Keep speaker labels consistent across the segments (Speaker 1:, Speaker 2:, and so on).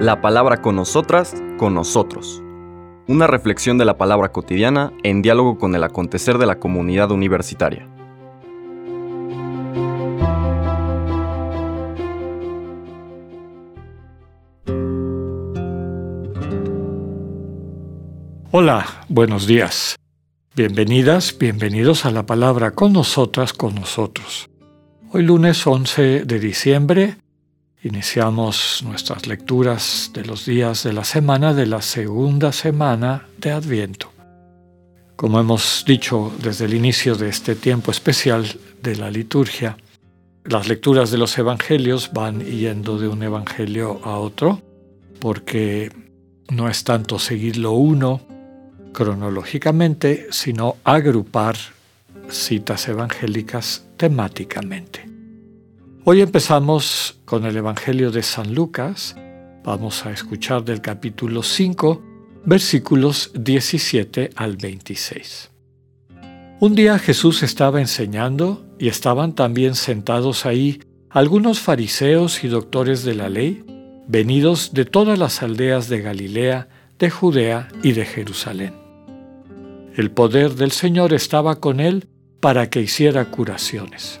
Speaker 1: La palabra con nosotras, con nosotros. Una reflexión de la palabra cotidiana en diálogo con el acontecer de la comunidad universitaria.
Speaker 2: Hola, buenos días. Bienvenidas, bienvenidos a la palabra con nosotras, con nosotros. Hoy lunes 11 de diciembre iniciamos nuestras lecturas de los días de la semana de la segunda semana de Adviento. Como hemos dicho desde el inicio de este tiempo especial de la liturgia, las lecturas de los evangelios van yendo de un evangelio a otro, porque no es tanto seguirlo uno cronológicamente, sino agrupar citas evangélicas temáticamente. Hoy empezamos con el Evangelio de San Lucas. Vamos a escuchar del capítulo 5, versículos 17 al 26. Un día Jesús estaba enseñando y estaban también sentados ahí algunos fariseos y doctores de la ley, venidos de todas las aldeas de Galilea, de Judea y de Jerusalén. El poder del Señor estaba con él para que hiciera curaciones.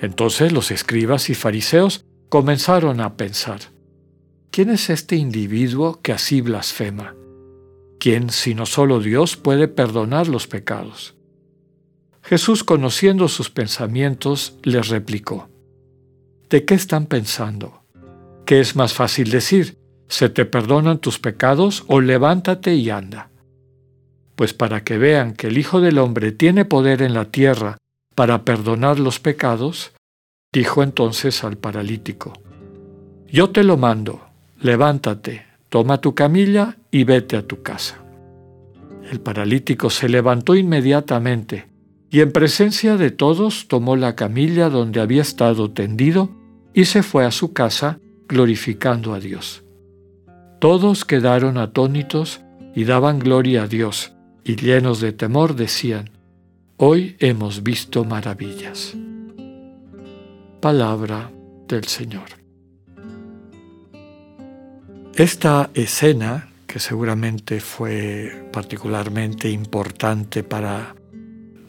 Speaker 2: Entonces los escribas y fariseos comenzaron a pensar, ¿quién es este individuo que así blasfema? ¿Quién, sino solo Dios, puede perdonar los pecados? Jesús, conociendo sus pensamientos, les replicó, ¿de qué están pensando? ¿Qué es más fácil decir? se te perdonan tus pecados o levántate y anda. Pues para que vean que el Hijo del Hombre tiene poder en la tierra para perdonar los pecados, dijo entonces al paralítico, Yo te lo mando, levántate, toma tu camilla y vete a tu casa. El paralítico se levantó inmediatamente y en presencia de todos tomó la camilla donde había estado tendido y se fue a su casa glorificando a Dios. Todos quedaron atónitos y daban gloria a Dios, y llenos de temor decían, Hoy hemos visto maravillas. Palabra del Señor. Esta escena, que seguramente fue particularmente importante para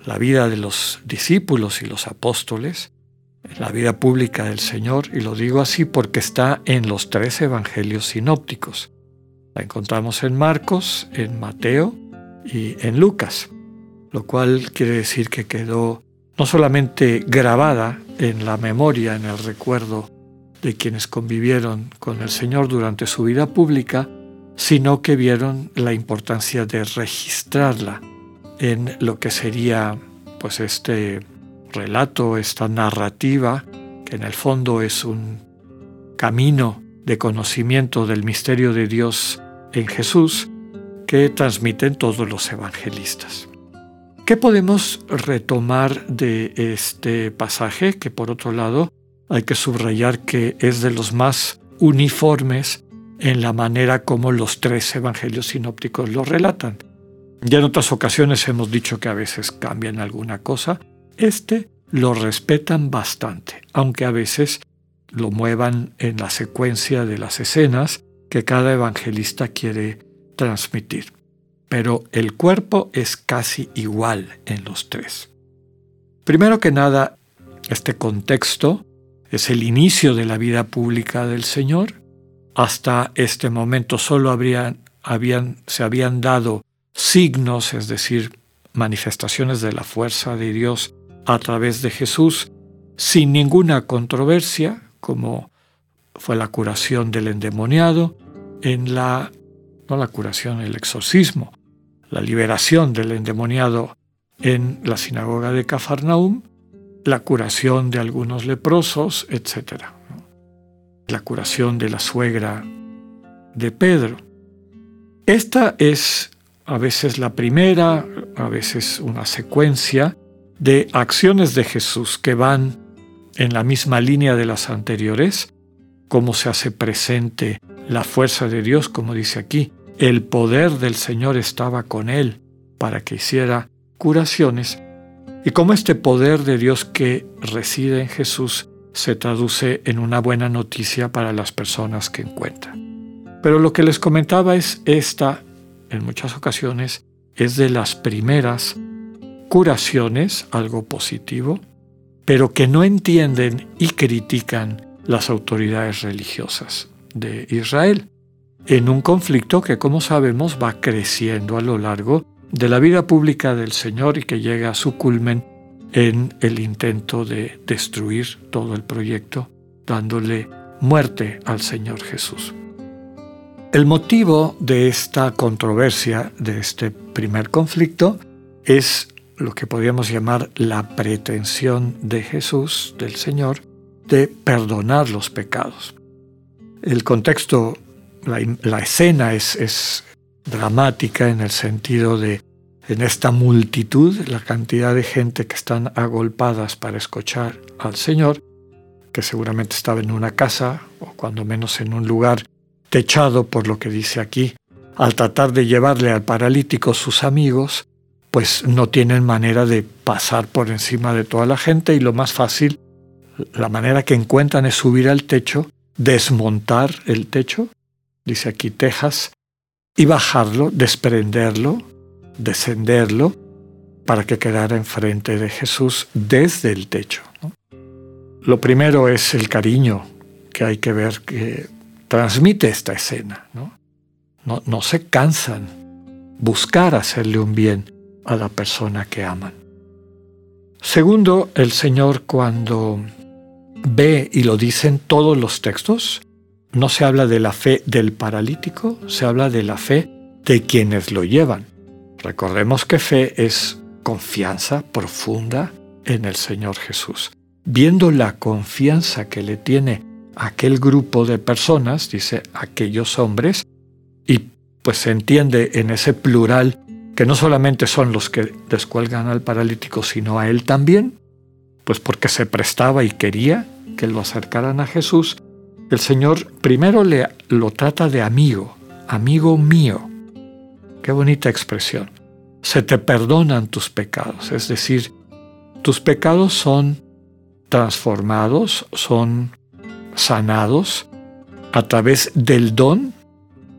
Speaker 2: la vida de los discípulos y los apóstoles, la vida pública del Señor, y lo digo así porque está en los tres evangelios sinópticos. La encontramos en Marcos, en Mateo y en Lucas, lo cual quiere decir que quedó no solamente grabada en la memoria, en el recuerdo de quienes convivieron con el Señor durante su vida pública, sino que vieron la importancia de registrarla en lo que sería pues este relato, esta narrativa, que en el fondo es un camino de conocimiento del misterio de Dios en Jesús que transmiten todos los evangelistas. ¿Qué podemos retomar de este pasaje? Que por otro lado hay que subrayar que es de los más uniformes en la manera como los tres evangelios sinópticos lo relatan. Ya en otras ocasiones hemos dicho que a veces cambian alguna cosa, este lo respetan bastante, aunque a veces lo muevan en la secuencia de las escenas que cada evangelista quiere transmitir. Pero el cuerpo es casi igual en los tres. Primero que nada, este contexto es el inicio de la vida pública del Señor. Hasta este momento solo habían, se habían dado signos, es decir, manifestaciones de la fuerza de Dios a través de Jesús sin ninguna controversia, como fue la curación del endemoniado, en la, no la curación, el exorcismo, la liberación del endemoniado en la sinagoga de Cafarnaum, la curación de algunos leprosos, etc. la curación de la suegra de Pedro. Esta es a veces la primera, a veces una secuencia de acciones de Jesús que van en la misma línea de las anteriores, cómo se hace presente la fuerza de Dios, como dice aquí, el poder del Señor estaba con él para que hiciera curaciones, y cómo este poder de Dios que reside en Jesús se traduce en una buena noticia para las personas que encuentran. Pero lo que les comentaba es esta, en muchas ocasiones, es de las primeras curaciones, algo positivo, pero que no entienden y critican las autoridades religiosas de Israel, en un conflicto que, como sabemos, va creciendo a lo largo de la vida pública del Señor y que llega a su culmen en el intento de destruir todo el proyecto, dándole muerte al Señor Jesús. El motivo de esta controversia, de este primer conflicto, es lo que podríamos llamar la pretensión de Jesús, del Señor, de perdonar los pecados. El contexto, la, escena es, dramática en el sentido de en esta multitud, la cantidad de gente que están agolpadas para escuchar al Señor, que seguramente estaba en una casa o cuando menos en un lugar techado por lo que dice aquí, al tratar de llevarle al paralítico sus amigos, pues no tienen manera de pasar por encima de toda la gente y lo más fácil, la manera que encuentran es subir al techo, desmontar el techo, dice aquí tejas, y bajarlo, desprenderlo descenderlo para que quedara enfrente de Jesús desde el techo. Lo primero es el cariño que hay que ver que transmite esta escena. ¿no? No, no se cansan buscar hacerle un bien a la persona que aman. Segundo, el Señor cuando ve, y lo dicen todos los textos, no se habla de la fe del paralítico, se habla de la fe de quienes lo llevan. Recordemos que fe es confianza profunda en el Señor Jesús. Viendo la confianza que le tiene aquel grupo de personas, dice aquellos hombres, y pues se entiende en ese plural que no solamente son los que descuelgan al paralítico, sino a él también, pues porque se prestaba y quería que lo acercaran a Jesús, el Señor primero le, lo trata de amigo, amigo mío, Qué bonita expresión. Se te perdonan tus pecados, es decir, tus pecados son transformados, son sanados a través del don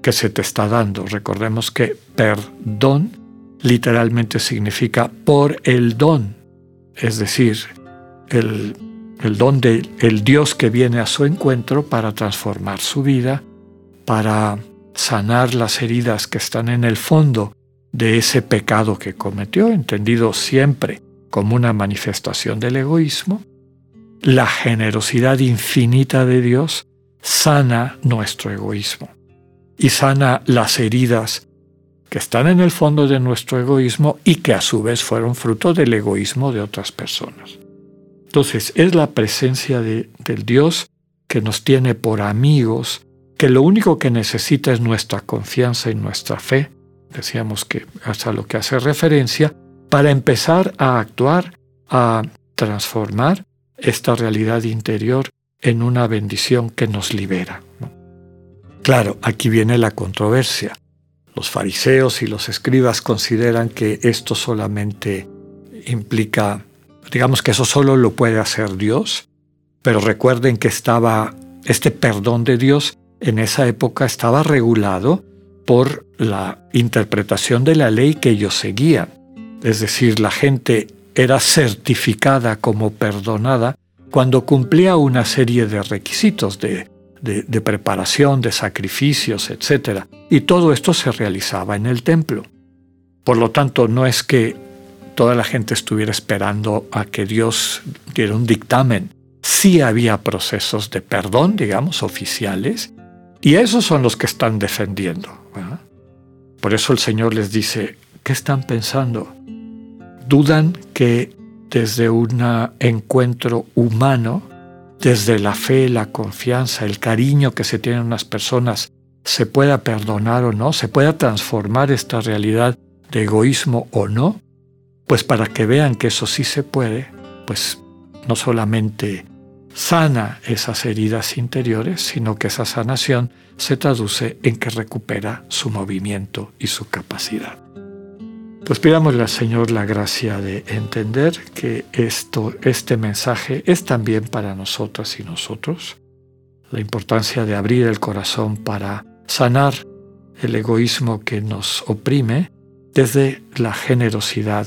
Speaker 2: que se te está dando. Recordemos que perdón literalmente significa por el don, es decir, el, el don Dios que viene a su encuentro para transformar su vida, para sanar las heridas que están en el fondo de ese pecado que cometió, entendido siempre como una manifestación del egoísmo, la generosidad infinita de Dios sana nuestro egoísmo y sana las heridas que están en el fondo de nuestro egoísmo y que a su vez fueron fruto del egoísmo de otras personas. Entonces es la presencia de, del Dios que nos tiene por amigos, que lo único que necesita es nuestra confianza y nuestra fe, decíamos que hasta lo que hace referencia, para empezar a actuar, a transformar esta realidad interior en una bendición que nos libera. Claro, aquí viene la controversia. Los fariseos y los escribas consideran que esto solamente implica, digamos que eso solo lo puede hacer Dios, pero recuerden que estaba este perdón de Dios en esa época estaba regulado por la interpretación de la ley que ellos seguían. Es decir, la gente era certificada como perdonada cuando cumplía una serie de requisitos de, de, preparación, de sacrificios, etc. Y todo esto se realizaba en el templo. Por lo tanto, no es que toda la gente estuviera esperando a que Dios diera un dictamen. Sí había procesos de perdón, digamos, oficiales, y esos son los que están defendiendo. Por eso el Señor les dice, ¿qué están pensando? ¿Dudan que desde un encuentro humano desde la fe, la confianza, el cariño que se tienen unas personas, se pueda perdonar o no, se pueda transformar esta realidad de egoísmo o no, pues para que vean que eso sí se puede, pues no solamente sana esas heridas interiores, sino que esa sanación se traduce en que recupera su movimiento y su capacidad. Pues pidámosle al Señor la gracia de entender que esto, este mensaje es también para nosotras y nosotros, la importancia de abrir el corazón para sanar el egoísmo que nos oprime desde la generosidad